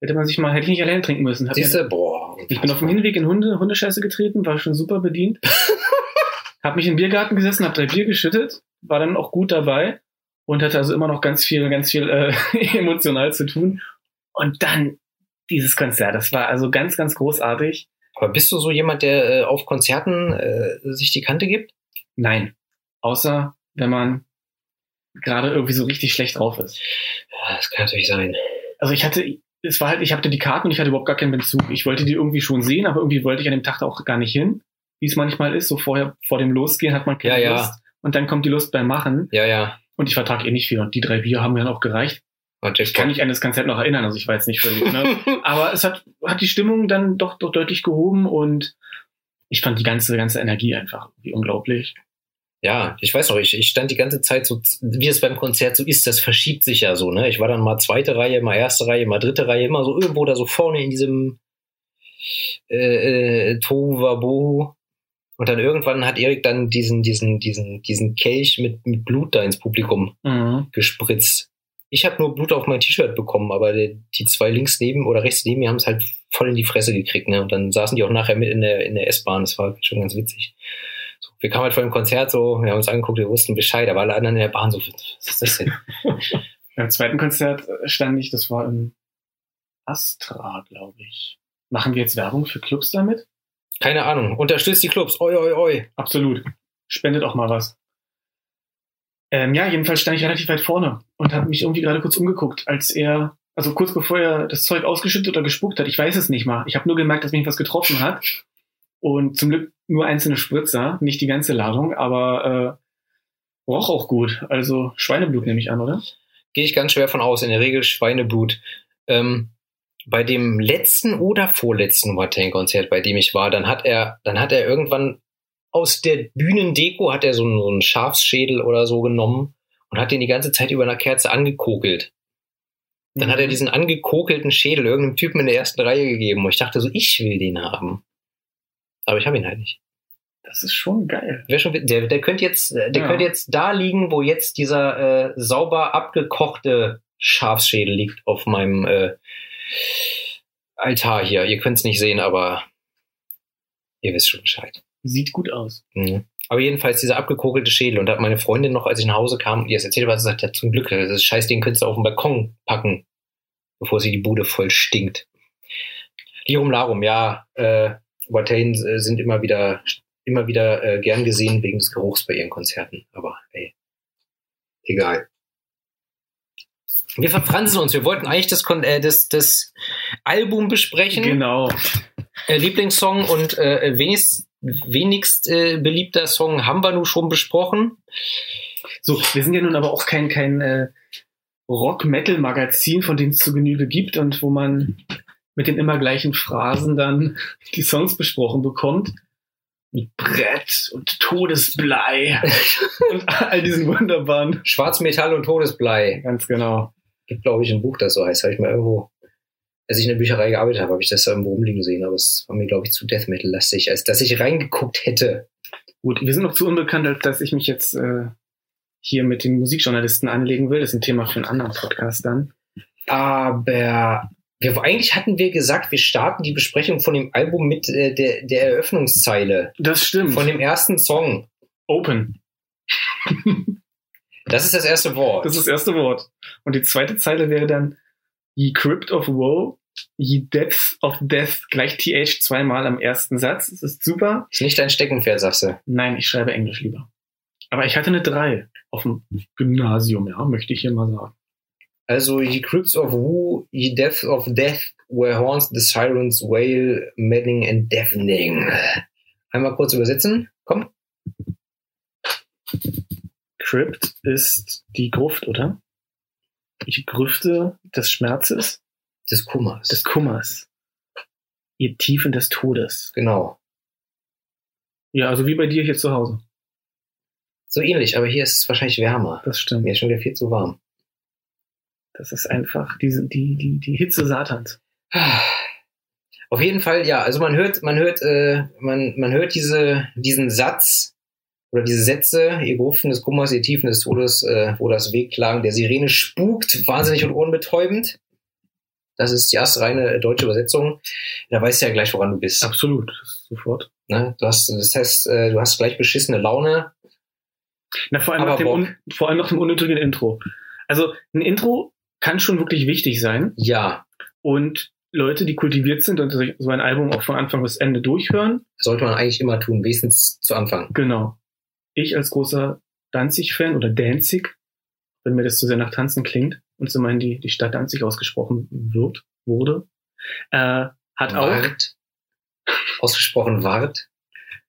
B: Hätte man sich mal, hätte ich nicht allein trinken müssen.
A: Siehst du? Boah.
B: Ich bin auf dem Hinweg in Hunde, Hundescheiße getreten, war schon super bedient. hab mich im Biergarten gesessen, hab drei Bier geschüttet, war dann auch gut dabei und hatte also immer noch ganz viel, ganz viel äh, emotional zu tun. Und dann dieses Konzert, das war also ganz, ganz großartig.
A: Aber bist du so jemand, der äh, auf Konzerten äh, sich die Kante gibt?
B: Nein, außer wenn man gerade irgendwie so richtig schlecht drauf ist.
A: Ja, das kann natürlich sein.
B: Also ich hatte, es war halt, ich hatte die Karten und ich hatte überhaupt gar keinen Bezug. Ich wollte die irgendwie schon sehen, aber irgendwie wollte ich an dem Tag da auch gar nicht hin, wie es manchmal ist. So vorher, vor dem Losgehen hat man keine
A: Ja, ja.
B: Lust. Und dann kommt die Lust beim Machen.
A: Ja, ja.
B: Und ich vertrag eh nicht viel. Und die drei Bier haben mir dann auch gereicht. Ich kann mich an das Konzert noch erinnern, also ich war jetzt nicht völlig, ne? Aber es hat, hat die Stimmung dann doch, doch deutlich gehoben und ich fand die ganze, ganze Energie einfach irgendwie unglaublich.
A: Ja, ich weiß noch, ich, ich stand die ganze Zeit so, wie es beim Konzert so ist, das verschiebt sich ja so, ne? Ich war dann mal zweite Reihe, mal erste Reihe, mal dritte Reihe, immer so irgendwo da so vorne in diesem äh, äh, Tohuwabohu. Und dann irgendwann hat Erik dann diesen, diesen, diesen, diesen Kelch mit, mit Blut da ins Publikum
B: Mhm.
A: gespritzt. Ich habe nur Blut auf mein T-Shirt bekommen, aber die, die zwei links neben oder rechts neben mir haben es halt voll in die Fresse gekriegt, ne? Und dann saßen die auch nachher mit in der, in der S-Bahn. Das war schon ganz witzig. So, wir kamen halt vor dem Konzert so, wir haben uns angeguckt, wir wussten Bescheid, aber alle anderen in der Bahn so, was ist das denn?
B: Beim zweiten Konzert stand ich, das war im Astra, glaube ich. Machen wir jetzt Werbung für Clubs damit?
A: Keine Ahnung. Unterstützt die Clubs. Oi, oi, oi.
B: Absolut. Spendet auch mal was. Ähm, ja, jedenfalls stand ich relativ weit vorne und habe mich irgendwie gerade kurz umgeguckt, als er, also kurz bevor er das Zeug ausgeschüttet oder gespuckt hat. Ich weiß es nicht mal. Ich habe nur gemerkt, dass mich was getroffen hat. Und zum Glück nur einzelne Spritzer, nicht die ganze Ladung, aber äh, roch auch gut. Also Schweineblut nehme ich an, oder?
A: Gehe ich ganz schwer von aus. In der Regel Schweineblut. Ähm, bei dem letzten oder vorletzten Watain-Konzert, bei dem ich war, dann hat er, dann hat er irgendwann aus der Bühnendeko hat er so einen, so einen Schafsschädel oder so genommen und hat den die ganze Zeit über einer Kerze angekokelt. Dann hat er diesen angekokelten Schädel irgendeinem Typen in der ersten Reihe gegeben. Und ich dachte so, ich will den haben. Aber ich habe ihn halt nicht.
B: Das ist schon geil.
A: Schon, der, der könnte jetzt, der
B: Ja.
A: könnte jetzt da liegen, wo jetzt dieser äh, sauber abgekochte Schafsschädel liegt auf meinem äh, Altar hier. Ihr könnt es nicht sehen, aber ihr wisst schon Bescheid.
B: Sieht gut aus.
A: Mhm. Aber jedenfalls dieser abgekokelte Schädel. Und da hat meine Freundin noch, als ich nach Hause kam und ihr das erzählt habe, gesagt, ja, zum Glück, das Scheiß, den könntest du auf den Balkon packen, bevor sie die Bude voll stinkt. Lirum Larum, ja, äh, Watain äh, sind immer wieder, immer wieder äh, gern gesehen wegen des Geruchs bei ihren Konzerten. Aber ey, egal. Wir verfransen uns. Wir wollten eigentlich das, Kon äh, das, das Album besprechen
B: Genau.
A: äh, Lieblingssong und äh, wenigst, wenigst äh, beliebter Song haben wir nun schon besprochen.
B: So, wir sind ja nun aber auch kein, kein äh, Rock-Metal-Magazin, von dem es zu Genüge gibt und wo man mit den immer gleichen Phrasen dann die Songs besprochen bekommt. Mit Brett und Todesblei und all diesen wunderbaren.
A: Schwarzmetall und Todesblei.
B: Ganz genau.
A: Gibt, glaube ich, ein Buch, das so heißt. Habe ich mal irgendwo, als ich in der Bücherei gearbeitet habe, habe ich das da irgendwo rumliegen sehen. Aber es war mir, glaube ich, zu Death Metal-lastig, als dass ich reingeguckt hätte.
B: Gut, wir sind noch zu unbekannt, als dass ich mich jetzt äh, hier mit den Musikjournalisten anlegen will. Das ist ein Thema für einen anderen Podcast dann.
A: Aber wir, eigentlich hatten wir gesagt, wir starten die Besprechung von dem Album mit äh, der, der Eröffnungszeile.
B: Das stimmt.
A: Von dem ersten Song.
B: Open.
A: Das ist das erste Wort.
B: Das ist das erste Wort. Und die zweite Zeile wäre dann Ye Crypt of Woe, Ye Depth of Death gleich TH zweimal am ersten Satz. Das ist super.
A: ist nicht dein Steckenpferd, sagst du.
B: Nein, ich schreibe Englisch lieber. Aber ich hatte eine 3 auf dem Gymnasium, ja, möchte ich hier mal sagen.
A: Also, ye crypts of woo, ye depths of death, where haunts the sirens wail, maddening and deafening. Einmal kurz übersetzen. Komm.
B: Crypt ist die Gruft, oder? Die Grüfte des Schmerzes,
A: Des Kummers.
B: des Kummers. Ihr Tiefen des Todes.
A: genau.
B: Ja, also wie bei dir hier zu Hause.
A: So ähnlich, aber hier ist es wahrscheinlich wärmer.
B: Das stimmt.
A: Mir ist schon wieder viel zu warm.
B: Das ist einfach diese, die, die, die Hitze Satans.
A: Auf jeden Fall, ja, also man hört, man hört, äh, man, man hört diese, diesen Satz oder diese Sätze, ihr Gruften des Kummers, ihr Tiefen des Todes, äh, wo das Wehklagen der Sirene spukt, wahnsinnig und ohrenbetäubend. Das ist die erste reine deutsche Übersetzung. Da weißt du ja gleich, woran du bist.
B: Absolut, sofort.
A: Ne? Du hast, das heißt, äh, du hast gleich beschissene Laune.
B: Na, vor allem, nach dem, un, vor allem nach dem unnötigen Intro. Also ein Intro kann schon wirklich wichtig sein.
A: Ja,
B: Und Leute, die kultiviert sind und sich so ein Album auch von Anfang bis Ende durchhören,
A: sollte man eigentlich immer tun, wenigstens zu Anfang.
B: genau. Ich als großer Danzig-Fan oder Danzig, wenn mir das zu sehr nach Tanzen klingt und so meinen die, die Stadt Danzig ausgesprochen wird, wurde, äh, hat auch,
A: Wart. Ausgesprochen Wart.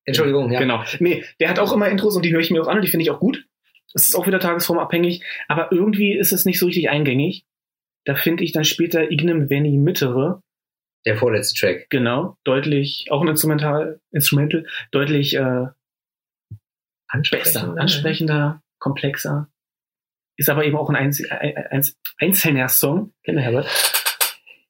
A: Entschuldigung, ja.
B: genau. Nee, der hat auch immer Intros und die höre ich mir auch an und die finde ich auch gut. Es ist auch wieder tagesformabhängig, aber irgendwie ist es nicht so richtig eingängig. Da finde ich dann später Ignem Veni Mittere,
A: Der vorletzte Track.
B: genau, deutlich, auch ein Instrumental, Instrumental, deutlich äh, besser, ansprechender, komplexer. Ist aber eben auch ein, Einzel ein, ein, einzelner Song. Kennt ihr Herbert?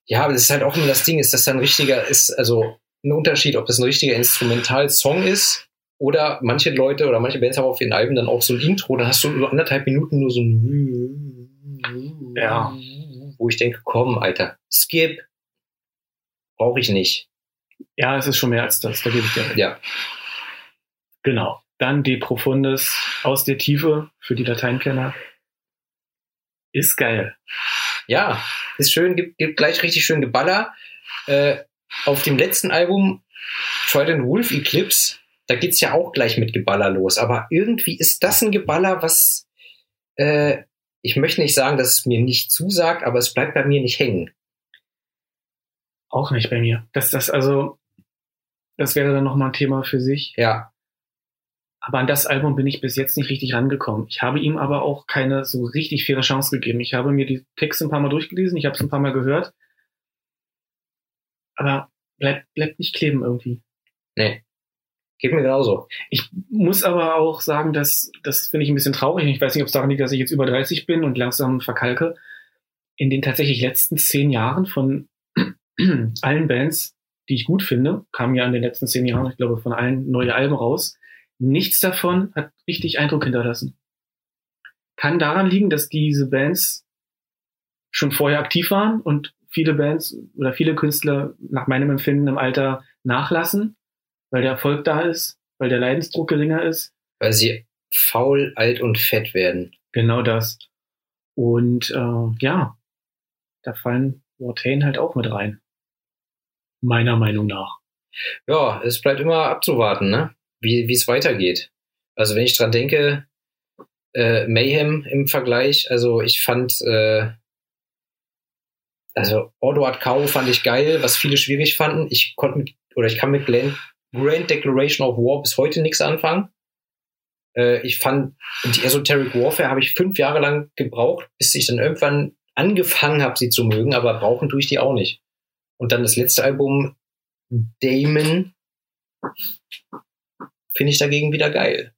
A: Ja, aber das ist halt auch immer das Ding, ist das dann ein richtiger, ist also ein Unterschied, ob das ein richtiger Instrumental-Song ist oder manche Leute oder manche Bands haben auf ihren Alben dann auch so ein Intro, dann hast du über anderthalb Minuten nur so ein
B: Ja.
A: wo ich denke, komm, Alter, skip. Brauche ich nicht.
B: Ja, es ist schon mehr als das, da gebe ich dir recht.
A: Ja.
B: Genau. Dann De Profundis aus der Tiefe für die Lateinkenner. Ist geil.
A: Ja, ist schön, gibt, gibt gleich richtig schön Geballer. Äh, auf dem letzten Album, Trident Wolf Eclipse, da geht's ja auch gleich mit Geballer los. Aber irgendwie ist das ein Geballer, was äh, ich möchte nicht sagen, dass es mir nicht zusagt, aber es bleibt bei mir nicht hängen.
B: Auch nicht bei mir. Das, das, also, das wäre dann nochmal ein Thema für sich.
A: Ja.
B: Aber an das Album bin ich bis jetzt nicht richtig rangekommen. Ich habe ihm aber auch keine so richtig faire Chance gegeben. Ich habe mir die Texte ein paar Mal durchgelesen, ich habe es ein paar Mal gehört. Aber bleibt bleibt nicht kleben irgendwie.
A: Nee. Geht mir genauso.
B: Ich muss aber auch sagen, dass das finde ich ein bisschen traurig. Ich weiß nicht, ob es daran liegt, dass ich jetzt über 30 bin und langsam verkalke. In den tatsächlich letzten zehn Jahren von allen Bands, die ich gut finde, kamen ja in den letzten zehn Jahren, ich glaube, von allen neue Alben raus. Nichts davon hat richtig Eindruck hinterlassen. Kann daran liegen, dass diese Bands schon vorher aktiv waren und viele Bands oder viele Künstler nach meinem Empfinden im Alter nachlassen, weil der Erfolg da ist, weil der Leidensdruck geringer ist.
A: Weil sie faul, alt und fett werden.
B: Genau das. Und äh, ja, da fallen Watain halt auch mit rein. Meiner Meinung nach.
A: Ja, es bleibt immer abzuwarten, ne? Wie es weitergeht. Also wenn ich dran denke, äh, Mayhem im Vergleich, also ich fand, äh, also Ordward Cow fand ich geil, was viele schwierig fanden. Ich konnte mit, oder ich kann mit Glenn Grand Declaration of War bis heute nichts anfangen. Äh, ich fand, die Esoteric Warfare habe ich fünf Jahre lang gebraucht, bis ich dann irgendwann angefangen habe, sie zu mögen, aber brauchen tue ich die auch nicht. Und dann das letzte Album, Damon, finde ich dagegen wieder geil.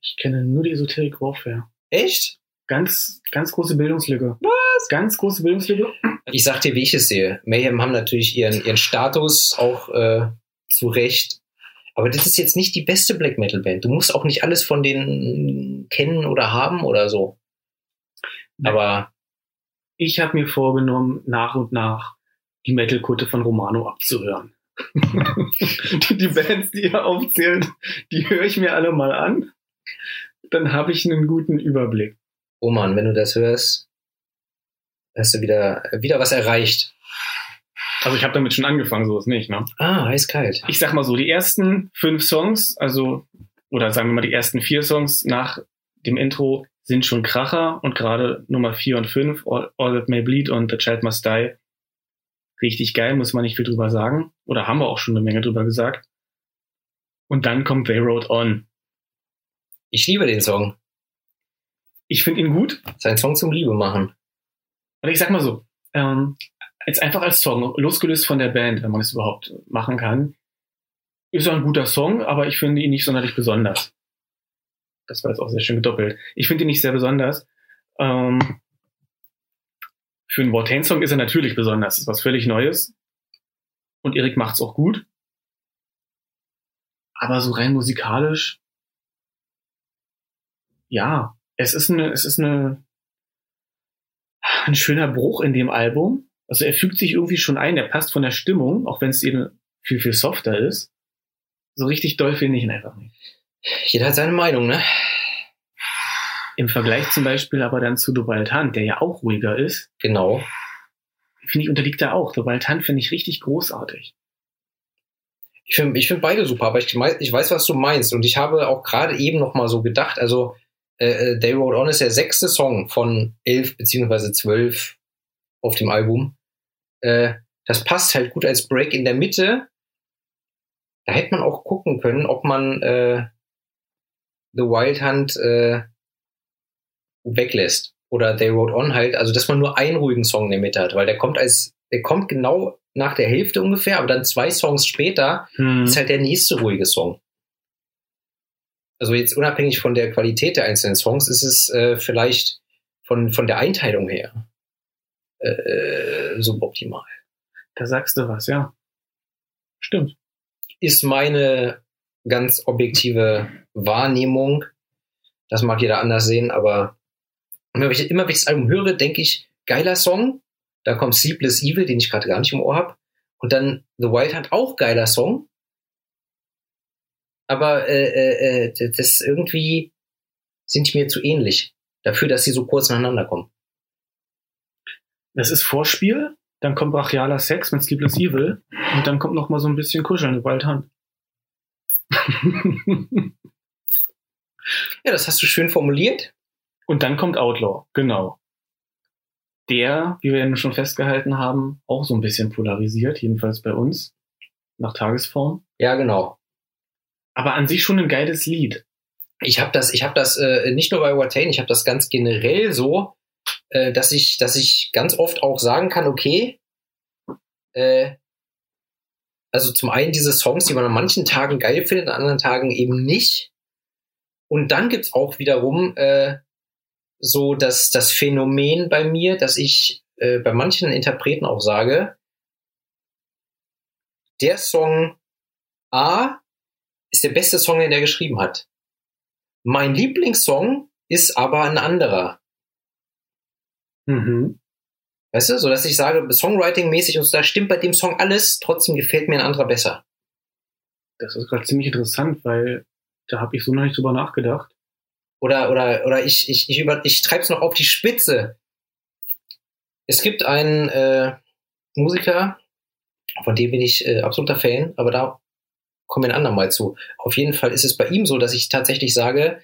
B: Ich kenne nur die Esoteric Warfare.
A: Echt?
B: Ganz, ganz große Bildungslücke.
A: Was?
B: Ganz große Bildungslücke.
A: Ich sag dir, wie ich es sehe. Mayhem haben natürlich ihren, ihren Status auch äh, zu Recht. Aber das ist jetzt nicht die beste Black Metal Band. Du musst auch nicht alles von denen kennen oder haben oder so.
B: Nein.
A: Aber
B: Ich habe mir vorgenommen, nach und nach die Metal-Kutte von Romano abzuhören. Die, die Bands, die er aufzählt, die höre ich mir alle mal an. Dann habe ich einen guten Überblick.
A: oh Mann, wenn du das hörst, hast du wieder, wieder was erreicht.
B: Also ich habe damit schon angefangen, so ist nicht, ne?
A: Ah, eiskalt.
B: Ich sag mal so, die ersten fünf Songs, also, oder sagen wir mal die ersten vier Songs nach dem Intro sind schon Kracher und gerade Nummer vier und fünf, All, All That May Bleed und The Child Must Die, richtig geil, muss man nicht viel drüber sagen. Oder haben wir auch schon eine Menge drüber gesagt. Und dann kommt They Rode On.
A: Ich liebe den Song.
B: Ich finde ihn gut,
A: Sein Song zum Liebe machen.
B: Und ich sag mal so, ähm, jetzt einfach als Song, losgelöst von der Band, wenn man es überhaupt machen kann, ist er ein guter Song, aber ich finde ihn nicht sonderlich besonders. Das war jetzt auch sehr schön gedoppelt. Ich finde ihn nicht sehr besonders. Ähm, für einen Watain-Song ist er natürlich besonders. Das ist was völlig Neues. Und Erik macht's auch gut. Aber so rein musikalisch, ja, es ist eine, es ist eine, ein schöner Bruch in dem Album. Also er fügt sich irgendwie schon ein, er passt von der Stimmung, auch wenn es eben viel, viel softer ist. So richtig doll finde ich ihn einfach nicht.
A: Jeder hat seine Meinung, ne?
B: Im Vergleich zum Beispiel aber dann zu Dobald Hand, der ja auch ruhiger ist,
A: Genau.
B: finde ich, unterliegt er auch. Dobald Hand finde ich richtig großartig.
A: Ich finde ich find beide super, aber ich, ich weiß, was du meinst. Und ich habe auch gerade eben noch mal so gedacht, also äh, äh, They Rode On ist der sechste Song von elf beziehungsweise zwölf auf dem Album. Äh, das passt halt gut als Break in der Mitte. Da hätte man auch gucken können, ob man äh, The Wild Hunt äh, weglässt. Oder They Rode On halt, also dass man nur einen ruhigen Song in der Mitte hat, weil der kommt als, der kommt genau nach der Hälfte ungefähr, aber dann zwei Songs später
B: Hm.
A: ist halt der nächste ruhige Song. Also jetzt unabhängig von der Qualität der einzelnen Songs ist es äh, vielleicht von, von der Einteilung her äh, suboptimal.
B: Da sagst du was, ja. Stimmt.
A: Ist meine ganz objektive Wahrnehmung. Das mag jeder anders sehen, aber immer wenn ich, immer wenn ich das Album höre, denke ich, geiler Song. Da kommt Sleepless Evil, den ich gerade gar nicht im Ohr habe. Und dann The Wild Hunt, auch geiler Song. Aber äh, äh, äh, das irgendwie sind die mir zu ähnlich. Dafür, dass sie so kurz nacheinander kommen.
B: Das ist Vorspiel, dann kommt brachialer Sex mit Sleepless Evil und dann kommt noch mal so ein bisschen Kuscheln Wild Hunt.
A: Ja, das hast du schön formuliert.
B: Und dann kommt Outlaw, genau. Der, wie wir ja schon festgehalten haben, auch so ein bisschen polarisiert, jedenfalls bei uns, nach Tagesform.
A: Ja, genau.
B: Aber an sich schon ein geiles Lied.
A: Ich habe das, ich habe das äh, nicht nur bei Watain, ich habe das ganz generell so, äh, dass ich, dass ich ganz oft auch sagen kann, okay, äh, also zum einen diese Songs, die man an manchen Tagen geil findet, an anderen Tagen eben nicht. Und dann gibt's auch wiederum äh, so das, das Phänomen bei mir, dass ich äh, bei manchen Interpreten auch sage, der Song A ist der beste Song, den er geschrieben hat. Mein Lieblingssong ist aber ein anderer.
B: Mhm.
A: Weißt du, so dass ich sage, Songwriting-mäßig und da stimmt bei dem Song alles, trotzdem gefällt mir ein anderer besser.
B: Das ist gerade ziemlich interessant, weil da habe ich so noch nicht drüber nachgedacht.
A: Oder, oder, oder ich, ich, ich, über, ich treib's noch auf die Spitze. Es gibt einen äh, Musiker, von dem bin ich äh, absoluter Fan, aber da kommen wir ein andermal zu. Auf jeden Fall ist es bei ihm so, dass ich tatsächlich sage,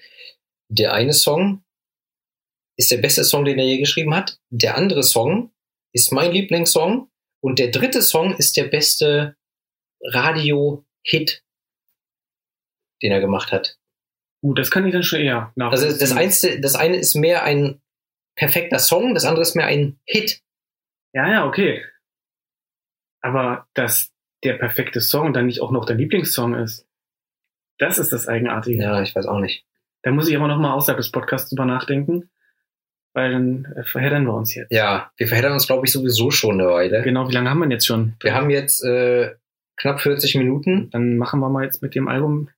A: der eine Song ist der beste Song, den er je geschrieben hat. Der andere Song ist mein Lieblingssong. Und der dritte Song ist der beste Radio-Hit, den er gemacht hat.
B: Gut, das kann ich dann schon eher nach.
A: Also das, einste, das eine ist mehr ein perfekter Song, das andere ist mehr ein Hit.
B: Ja, ja, okay. Aber dass der perfekte Song dann nicht auch noch der Lieblingssong ist, das ist das Eigenartige.
A: Ja, ich weiß auch nicht.
B: Da muss ich aber noch mal außerhalb des Podcasts drüber nachdenken, weil dann äh, verheddern wir uns jetzt.
A: Ja, wir verheddern uns, glaube ich, sowieso schon eine Weile.
B: Genau, wie lange haben wir denn jetzt schon?
A: Wir haben jetzt äh, knapp 40 Minuten.
B: Dann machen wir mal jetzt mit dem Album.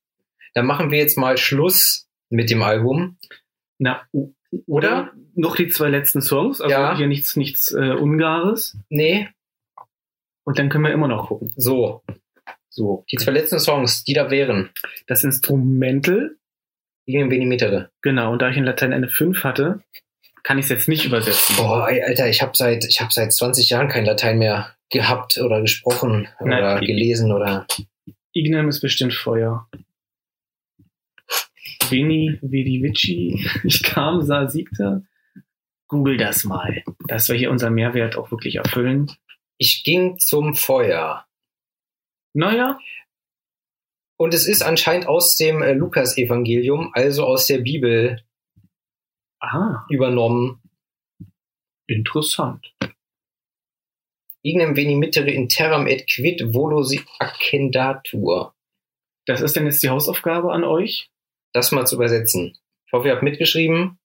A: Dann machen wir jetzt mal Schluss mit dem Album.
B: Na, oder noch die zwei letzten Songs, also
A: Ja.
B: hier nichts, nichts äh, Ungares.
A: Nee,
B: Und dann können wir immer noch gucken.
A: so.
B: So,
A: Die zwei letzten Songs, die da wären.
B: das Instrumental,
A: Liegen wenig Metere.
B: genau, und da ich in Latein eine 5 hatte, kann ich es jetzt nicht übersetzen.
A: Boah, ey, Alter, ich habe seit, ich hab seit 20 Jahren kein Latein mehr gehabt oder gesprochen
B: Nein,
A: oder gelesen oder.
B: Ignem ist bestimmt Feuer. Veni, Vidi, Vici, ich kam, sah, siegte. Google das mal, dass wir hier unseren Mehrwert auch wirklich erfüllen.
A: Ich ging zum Feuer.
B: Naja,
A: Und es ist anscheinend aus dem äh, Lukas-Evangelium, also aus der Bibel,
B: ah,
A: übernommen.
B: interessant.
A: Ignem veni mittere in terram et quid volosi accendatur.
B: Das ist denn jetzt die Hausaufgabe an euch?
A: Das mal zu übersetzen. Ich hoffe, ihr habt mitgeschrieben.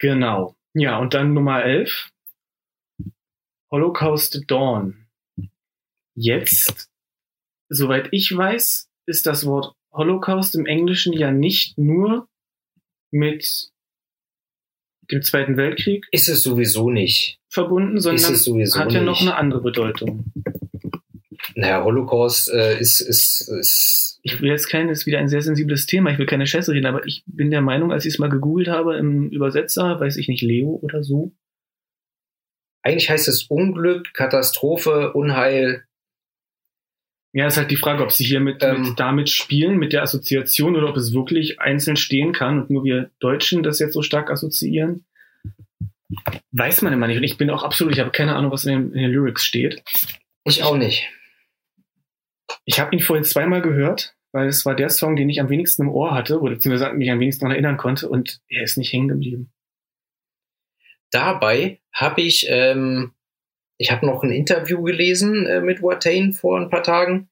B: Genau. Ja, und dann Nummer 11. Holocaust Dawn. Jetzt, soweit ich weiß, ist das Wort Holocaust im Englischen ja nicht nur mit dem Zweiten Weltkrieg
A: Ist es sowieso nicht.
B: verbunden,
A: Ist
B: sondern
A: es sowieso
B: hat ja noch
A: nicht.
B: eine andere Bedeutung.
A: Naja, Holocaust äh, ist, ist, ist.
B: Ich will jetzt kein, das ist wieder ein sehr sensibles Thema, ich will keine Scheiße reden, aber ich bin der Meinung, als ich es mal gegoogelt habe im Übersetzer, weiß ich nicht, Leo oder so,
A: Eigentlich heißt es Unglück, Katastrophe, Unheil.
B: Ja, ist halt die Frage, ob sie hier mit,
A: Ähm.
B: mit damit spielen, mit der Assoziation, oder ob es wirklich einzeln stehen kann und nur wir Deutschen das jetzt so stark assoziieren. Weiß man immer nicht. Und ich bin auch absolut, ich habe keine Ahnung, was in den, in den Lyrics steht.
A: Ich auch nicht.
B: Ich habe ihn vorhin zweimal gehört, weil es war der Song, den ich am wenigsten im Ohr hatte, oder beziehungsweise mich am wenigsten daran erinnern konnte, und er ist nicht hängen geblieben.
A: Dabei habe ich, ähm, ich habe noch ein Interview gelesen äh, mit Watain vor ein paar Tagen.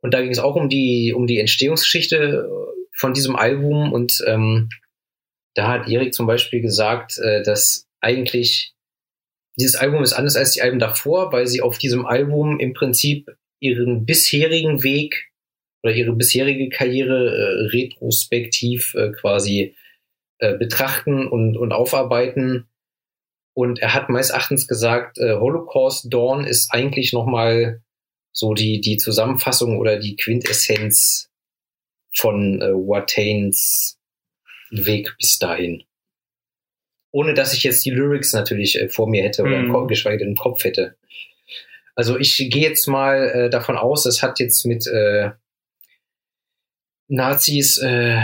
A: Und da ging es auch um die, um die Entstehungsgeschichte äh, von diesem Album. Und ähm, da hat Erik zum Beispiel gesagt, äh, dass eigentlich dieses Album ist anders als die Alben davor, weil sie auf diesem Album im Prinzip ihren bisherigen Weg oder ihre bisherige Karriere äh, retrospektiv äh, quasi äh, betrachten und, und aufarbeiten. Und er hat meines Erachtens gesagt, äh, Holocaust Dawn ist eigentlich nochmal so die, die Zusammenfassung oder die Quintessenz von äh, Watains Weg bis dahin. ohne dass ich jetzt die Lyrics natürlich äh, vor mir hätte oder im
B: Mhm.
A: Kopf, geschweige denn im Kopf hätte. Also ich gehe jetzt mal äh, davon aus, es hat jetzt mit äh, Nazis, äh,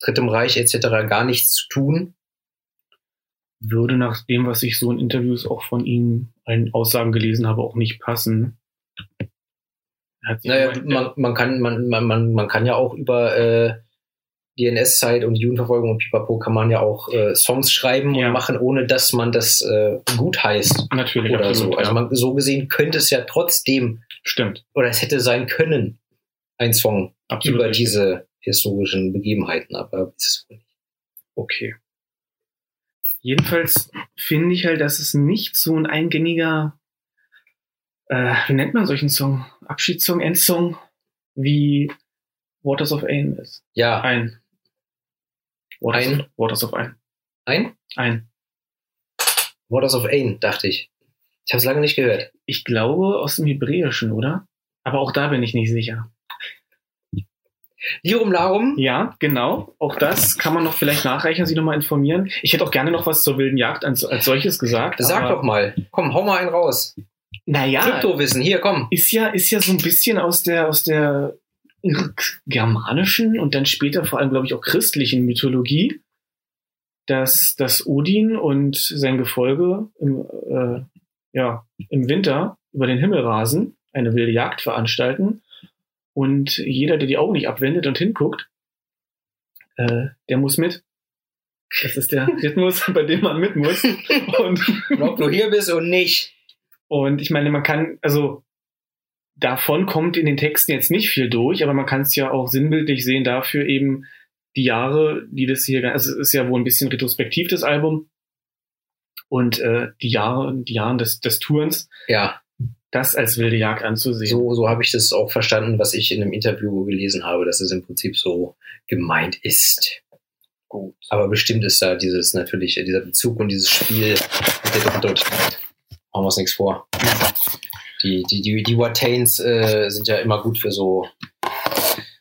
A: Drittem Reich etc. gar nichts zu tun.
B: Würde nach dem, was ich so in Interviews auch von ihm an Aussagen gelesen habe, auch nicht passen.
A: Naja, man, man, kann, man, man, man, kann ja auch über äh, die NS-Zeit und die Judenverfolgung und Pipapo kann man ja auch äh, Songs schreiben
B: Ja.
A: und machen, ohne dass man das äh, gut heißt
B: natürlich
A: oder
B: absolut,
A: so. Also man, so gesehen könnte es ja trotzdem
B: stimmt.
A: oder es hätte sein können, ein Song
B: Absolut.
A: über
B: richtig.
A: diese historischen Begebenheiten, aber ist es wohl nicht.
B: Okay. Jedenfalls finde ich halt, dass es nicht so ein eingängiger, äh, wie nennt man solchen Song? Abschiedssong, Endsong, wie Waters of Ain ist.
A: Ja,
B: Ein. Waters,
A: Ein?
B: Of, Waters of Ain.
A: ein
B: Ein.
A: Waters of Ain, dachte ich. Ich habe es lange nicht gehört.
B: Ich glaube aus dem Hebräischen, oder? Aber auch da bin ich nicht sicher.
A: Lirum Larum,
B: Ja, genau. Auch das kann man noch vielleicht nachreichen, Sie nochmal informieren. Ich hätte auch gerne noch was zur wilden Jagd als, als solches gesagt.
A: sag doch mal. Komm, hau mal einen raus.
B: Naja,
A: Kryptowissen, hier, komm.
B: ist ja, ist ja so ein bisschen aus der, aus der germanischen und dann später vor allem, glaube ich, auch christlichen Mythologie, dass, dass Odin und sein Gefolge im, äh, ja, im Winter über den Himmel rasen, eine wilde Jagd veranstalten und jeder, der die Augen nicht abwendet und hinguckt, äh, der muss mit. Das ist der Rhythmus, bei dem man mit muss. Und
A: ob du hier bist und nicht.
B: und ich meine, man kann, also davon kommt in den Texten jetzt nicht viel durch, aber man kann es ja auch sinnbildlich sehen dafür eben die Jahre, die das hier, also es ist ja wohl ein bisschen retrospektiv, das Album. Und äh, die Jahre, die Jahren des, des Tourens,
A: Ja,
B: das als wilde Jagd anzusehen.
A: so, so habe ich das auch verstanden, was ich in einem Interview gelesen habe, dass es im Prinzip so gemeint ist.
B: gut.
A: Aber bestimmt ist da dieses natürlich, äh, dieser Bezug und dieses Spiel mit der Doppeldeutigkeit. Machen wir uns nichts vor. Die, die, die, die Watains äh, sind ja immer gut für so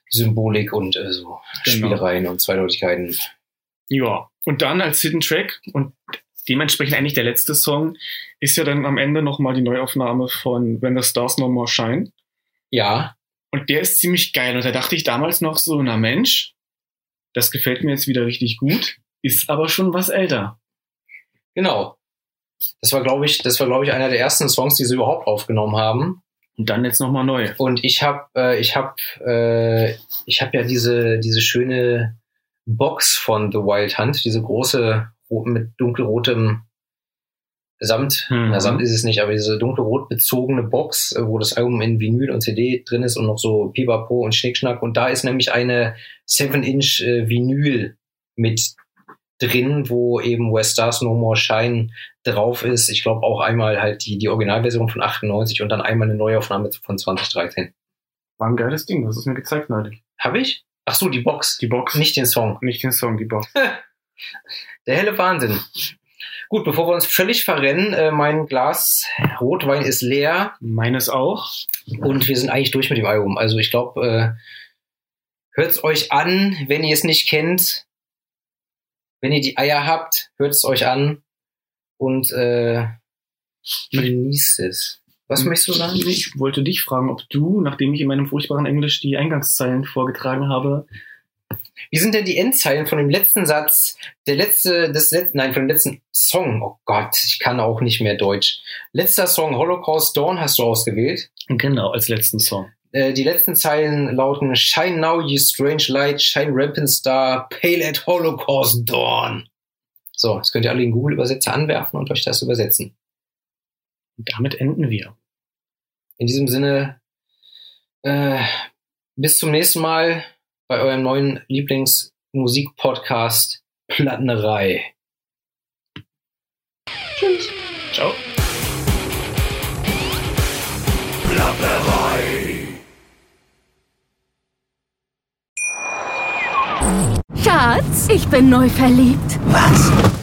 A: Symbolik und äh, so
B: Genau.
A: Spielereien und Zweideutigkeiten.
B: Ja, und dann als Hidden Track und dementsprechend eigentlich der letzte Song ist ja dann am Ende nochmal die Neuaufnahme von When the Stars No More Shine.
A: Ja,
B: Und der ist ziemlich geil. Und da dachte ich damals noch so, na Mensch, das gefällt mir jetzt wieder richtig gut, ist aber schon was älter.
A: genau. Das war, glaube ich, das war, glaube ich, einer der ersten Songs, die sie überhaupt aufgenommen haben.
B: Und dann jetzt nochmal neu.
A: Und ich habe, äh, ich habe, äh, ich habe ja diese diese schöne Box von The Wild Hunt, diese große ro- mit dunkelrotem Samt.
B: Mhm.
A: Na, Samt ist es nicht, aber diese dunkelrot bezogene Box, äh, wo das Album in Vinyl und CD drin ist und noch so Pipapo und Schnickschnack. Und da ist nämlich eine 7-Inch äh, Vinyl mit drin, wo eben Where Stars No More Shine drauf ist. Ich glaube auch einmal halt die, die Originalversion von 98 und dann einmal eine Neuaufnahme von 2013.
B: War ein geiles Ding, das ist mir gezeigt neulich.
A: Habe ich? Ach so, die Box.
B: Die Box.
A: Nicht den Song.
B: nicht den Song, die Box.
A: Der helle Wahnsinn. Gut, bevor wir uns völlig verrennen, äh, mein Glas Rotwein ist leer
B: Meines auch.
A: und wir sind eigentlich durch mit dem Album. Also ich glaube, äh, hört's euch an, wenn ihr es nicht kennt. Wenn ihr die Eier habt, hört's euch an und äh, genießt es. Was möchtest du sagen?
B: Ich wollte dich fragen, ob du, nachdem ich in meinem furchtbaren Englisch die Eingangszeilen vorgetragen habe,
A: Wie sind denn die Endzeilen von dem letzten Satz, der letzte, das letzte, nein, von dem letzten Song? Oh Gott, ich kann auch nicht mehr Deutsch. Letzter Song, Holocaust Dawn, hast du ausgewählt.
B: genau als letzten Song.
A: Äh, die letzten Zeilen lauten Shine now, you strange light, shine rampant star, pale at Holocaust Dawn. So, jetzt könnt ihr alle den Google-Übersetzer anwerfen und euch das übersetzen.
B: Und damit enden wir.
A: In diesem Sinne, äh, bis zum nächsten Mal bei eurem neuen Lieblingsmusik-Podcast Plattenerei.
B: Tschüss. Ciao.
C: Schatz, ich bin neu verliebt.
D: Was?